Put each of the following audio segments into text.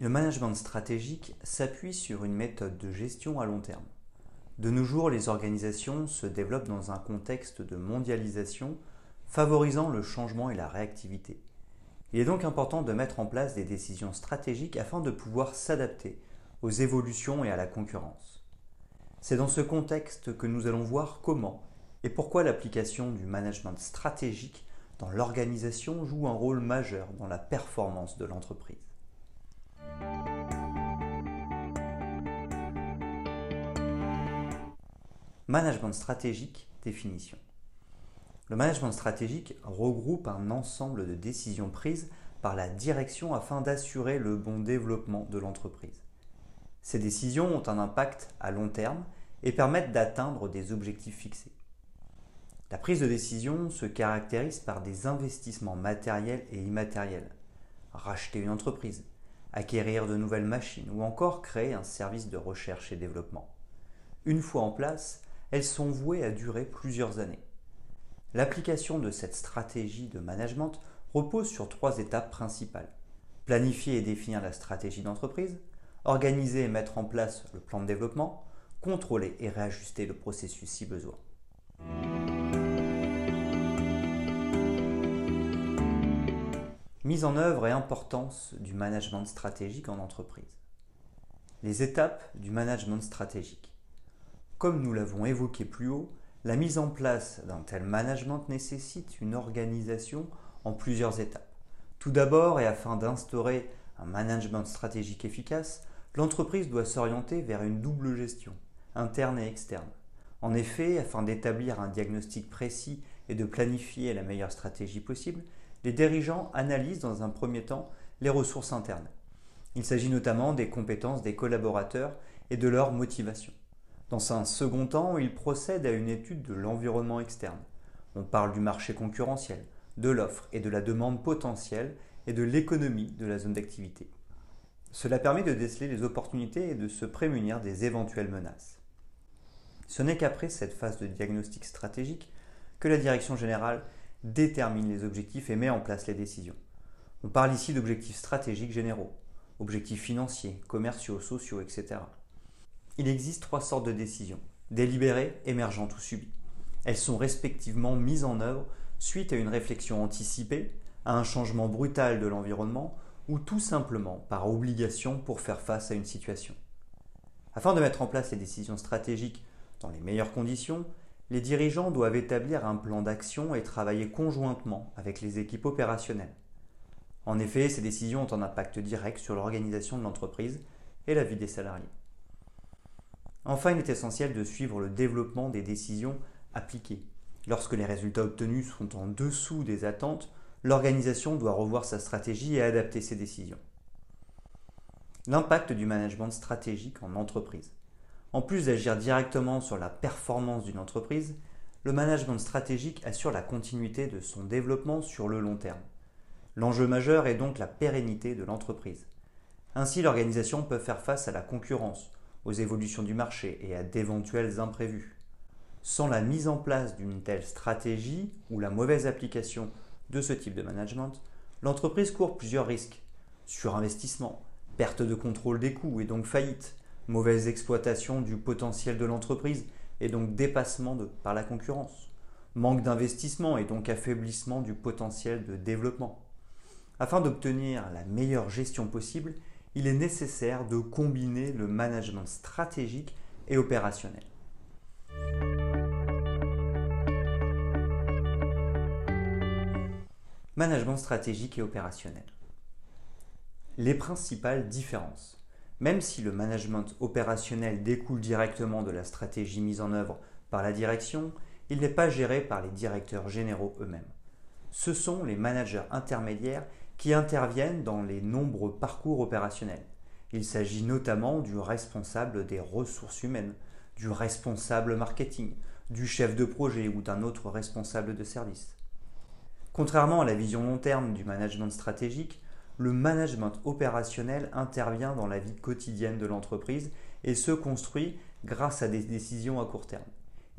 Le management stratégique s'appuie sur une méthode de gestion à long terme. De nos jours, les organisations se développent dans un contexte de mondialisation favorisant le changement et la réactivité. Il est donc important de mettre en place des décisions stratégiques afin de pouvoir s'adapter aux évolutions et à la concurrence. C'est dans ce contexte que nous allons voir comment et pourquoi l'application du management stratégique dans l'organisation joue un rôle majeur dans la performance de l'entreprise. Management stratégique, définition. Le management stratégique regroupe un ensemble de décisions prises par la direction afin d'assurer le bon développement de l'entreprise. Ces décisions ont un impact à long terme et permettent d'atteindre des objectifs fixés. La prise de décision se caractérise par des investissements matériels et immatériels. Racheter une entreprise, acquérir de nouvelles machines ou encore créer un service de recherche et développement. Une fois en place, elles sont vouées à durer plusieurs années. L'application de cette stratégie de management repose sur trois étapes principales. Planifier et définir la stratégie d'entreprise, organiser et mettre en place le plan de développement, contrôler et réajuster le processus si besoin. Mise en œuvre et importance du management stratégique en entreprise. Les étapes du management stratégique. Comme nous l'avons évoqué plus haut, la mise en place d'un tel management nécessite une organisation en plusieurs étapes. Tout d'abord, et afin d'instaurer un management stratégique efficace, l'entreprise doit s'orienter vers une double gestion, interne et externe. En effet, afin d'établir un diagnostic précis et de planifier la meilleure stratégie possible, les dirigeants analysent dans un premier temps les ressources internes. Il s'agit notamment des compétences des collaborateurs et de leur motivation. Dans un second temps, il procède à une étude de l'environnement externe. On parle du marché concurrentiel, de l'offre et de la demande potentielle et de l'économie de la zone d'activité. Cela permet de déceler les opportunités et de se prémunir des éventuelles menaces. Ce n'est qu'après cette phase de diagnostic stratégique que la direction générale détermine les objectifs et met en place les décisions. On parle ici d'objectifs stratégiques généraux, objectifs financiers, commerciaux, sociaux, etc. Il existe trois sortes de décisions, délibérées, émergentes ou subies. Elles sont respectivement mises en œuvre suite à une réflexion anticipée, à un changement brutal de l'environnement ou tout simplement par obligation pour faire face à une situation. Afin de mettre en place les décisions stratégiques dans les meilleures conditions, les dirigeants doivent établir un plan d'action et travailler conjointement avec les équipes opérationnelles. En effet, ces décisions ont un impact direct sur l'organisation de l'entreprise et la vie des salariés. Enfin, il est essentiel de suivre le développement des décisions appliquées. Lorsque les résultats obtenus sont en dessous des attentes, l'organisation doit revoir sa stratégie et adapter ses décisions. L'impact du management stratégique en entreprise. En plus d'agir directement sur la performance d'une entreprise, le management stratégique assure la continuité de son développement sur le long terme. L'enjeu majeur est donc la pérennité de l'entreprise. Ainsi, l'organisation peut faire face à la concurrence, aux évolutions du marché et à d'éventuels imprévus. Sans la mise en place d'une telle stratégie ou la mauvaise application de ce type de management, l'entreprise court plusieurs risques. Surinvestissement, perte de contrôle des coûts et donc faillite, mauvaise exploitation du potentiel de l'entreprise et donc dépassement par la concurrence, manque d'investissement et donc affaiblissement du potentiel de développement. Afin d'obtenir la meilleure gestion possible, il est nécessaire de combiner le management stratégique et opérationnel. Management stratégique et opérationnel. Les principales différences. Même si le management opérationnel découle directement de la stratégie mise en œuvre par la direction, il n'est pas géré par les directeurs généraux eux-mêmes. Ce sont les managers intermédiaires qui interviennent dans les nombreux parcours opérationnels. Il s'agit notamment du responsable des ressources humaines, du responsable marketing, du chef de projet ou d'un autre responsable de service. Contrairement à la vision long terme du management stratégique, le management opérationnel intervient dans la vie quotidienne de l'entreprise et se construit grâce à des décisions à court terme.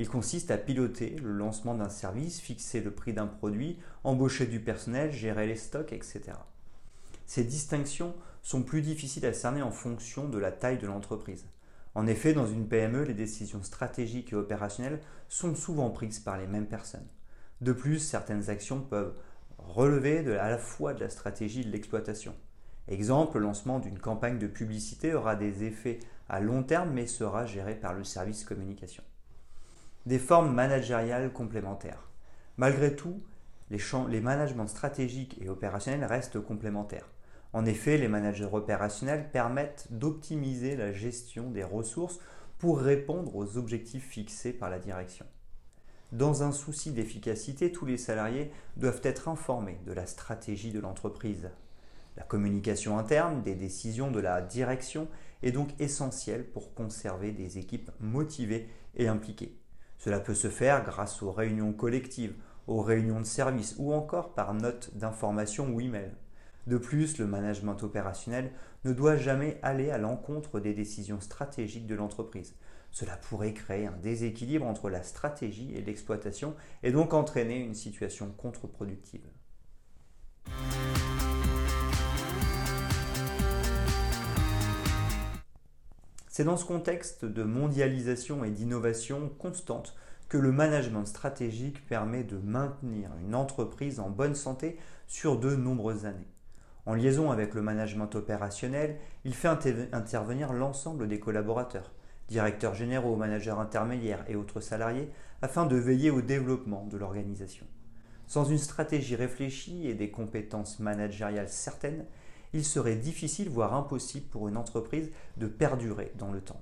Il consiste à piloter le lancement d'un service, fixer le prix d'un produit, embaucher du personnel, gérer les stocks, etc. Ces distinctions sont plus difficiles à cerner en fonction de la taille de l'entreprise. En effet, dans une PME, les décisions stratégiques et opérationnelles sont souvent prises par les mêmes personnes. De plus, certaines actions peuvent relever à la fois de la stratégie de l'exploitation. Exemple, le lancement d'une campagne de publicité aura des effets à long terme mais sera géré par le service communication. Des formes managériales complémentaires. Malgré tout, les, managements stratégiques et opérationnels restent complémentaires. En effet, les managers opérationnels permettent d'optimiser la gestion des ressources pour répondre aux objectifs fixés par la direction. Dans un souci d'efficacité, tous les salariés doivent être informés de la stratégie de l'entreprise. La communication interne des décisions de la direction est donc essentielle pour conserver des équipes motivées et impliquées. Cela peut se faire grâce aux réunions collectives, aux réunions de service ou encore par notes d'information ou email. De plus, le management opérationnel ne doit jamais aller à l'encontre des décisions stratégiques de l'entreprise. Cela pourrait créer un déséquilibre entre la stratégie et l'exploitation et donc entraîner une situation contre-productive. C'est dans ce contexte de mondialisation et d'innovation constante que le management stratégique permet de maintenir une entreprise en bonne santé sur de nombreuses années. En liaison avec le management opérationnel, il fait intervenir l'ensemble des collaborateurs, directeurs généraux, managers intermédiaires et autres salariés, afin de veiller au développement de l'organisation. Sans une stratégie réfléchie et des compétences managériales certaines, il serait difficile, voire impossible pour une entreprise de perdurer dans le temps.